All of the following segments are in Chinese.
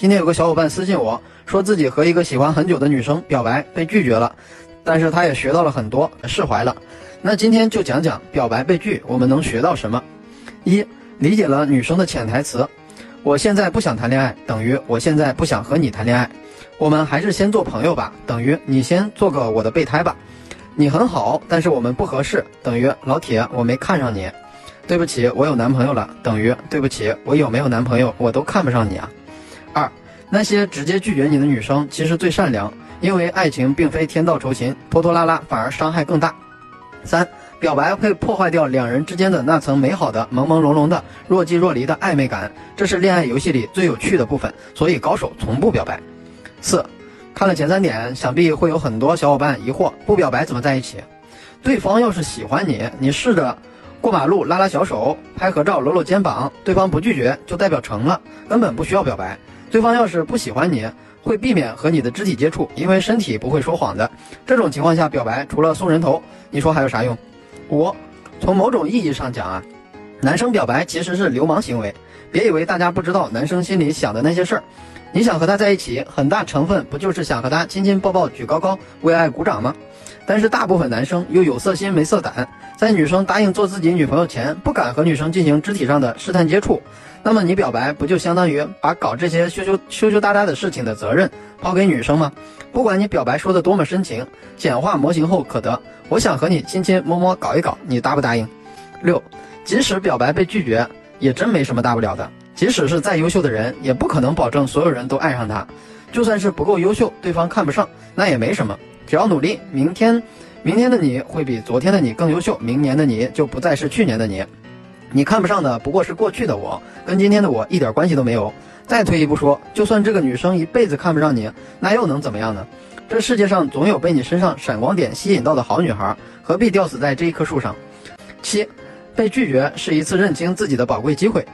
今天有个小伙伴私信我说自己和一个喜欢很久的女生表白被拒绝了，但是他也学到了很多，释怀了。那今天就讲讲表白被拒，我们能学到什么？一、理解了女生的潜台词：我现在不想谈恋爱，等于我现在不想和你谈恋爱。我们还是先做朋友吧，等于你先做个我的备胎吧。你很好，但是我们不合适，等于老铁我没看上你。对不起，我有男朋友了，等于对不起，我有没有男朋友我都看不上你啊。二，那些直接拒绝你的女生其实最善良，因为爱情并非天道酬勤，拖拖拉拉反而伤害更大。三，表白会破坏掉两人之间的那层美好的朦朦胧胧的若即若离的暧昧感，这是恋爱游戏里最有趣的部分，所以高手从不表白。四，看了前三点，想必会有很多小伙伴疑惑：不表白怎么在一起？对方要是喜欢你，你试着过马路拉拉小手、拍合照、搂搂肩膀，对方不拒绝就代表成了，根本不需要表白。对方要是不喜欢你，会避免和你的肢体接触，因为身体不会说谎的。这种情况下表白，除了送人头，你说还有啥用？五，从某种意义上讲啊，男生表白其实是流氓行为。别以为大家不知道男生心里想的那些事儿。你想和他在一起，很大成分不就是想和他亲亲抱抱举高高为爱鼓掌吗？但是大部分男生又有色心没色胆，在女生答应做自己女朋友前，不敢和女生进行肢体上的试探接触。那么你表白不就相当于把搞这些羞羞羞羞答答的事情的责任抛给女生吗？不管你表白说的多么深情，简化模型后可得，我想和你亲亲摸摸搞一搞，你答不答应？六，即使表白被拒绝，也真没什么大不了的。即使是再优秀的人，也不可能保证所有人都爱上他。就算是不够优秀，对方看不上，那也没什么，只要努力，明天，明天的你会比昨天的你更优秀，明年的你就不再是去年的你。你看不上的不过是过去的我，跟今天的我一点关系都没有。再退一步说，就算这个女生一辈子看不上你，那又能怎么样呢？这世界上总有被你身上闪光点吸引到的好女孩，何必吊死在这一棵树上？七，被拒绝是一次认清自己的宝贵机会。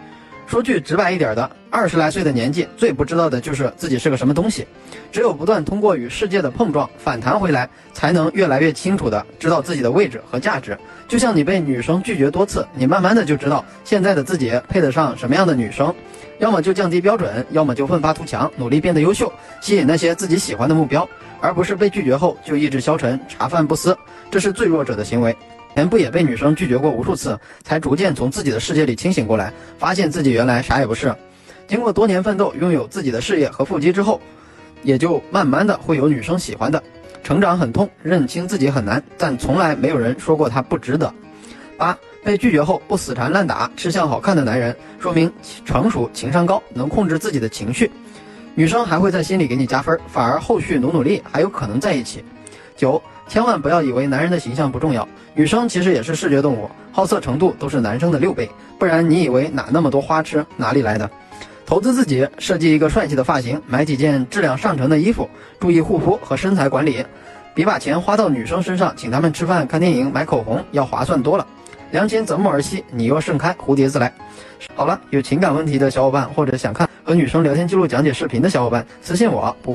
说句直白一点的，二十来岁的年纪，最不知道的就是自己是个什么东西。只有不断通过与世界的碰撞反弹回来，才能越来越清楚的知道自己的位置和价值。就像你被女生拒绝多次，你慢慢的就知道现在的自己配得上什么样的女生。要么就降低标准，要么就奋发图强，努力变得优秀，吸引那些自己喜欢的目标，而不是被拒绝后就意志消沉、茶饭不思。这是最弱者的行为。前不也被女生拒绝过无数次，才逐渐从自己的世界里清醒过来，发现自己原来啥也不是。经过多年奋斗，拥有自己的事业和腹肌之后，也就慢慢的会有女生喜欢的。成长很痛，认清自己很难，但从来没有人说过他不值得。八被拒绝后不死缠烂打，吃相好看的男人，说明成熟、情商高，能控制自己的情绪，女生还会在心里给你加分，反而后续努努力还有可能在一起。九。千万不要以为男人的形象不重要，女生其实也是视觉动物，好色程度都是男生的六倍，不然你以为哪那么多花痴，哪里来的？投资自己，设计一个帅气的发型，买几件质量上乘的衣服，注意护肤和身材管理，比把钱花到女生身上，请她们吃饭、看电影、买口红要划算多了。良禽择木而栖，你若盛开，蝴蝶自来。好了，有情感问题的小伙伴，或者想看和女生聊天记录讲解视频的小伙伴，私信我不。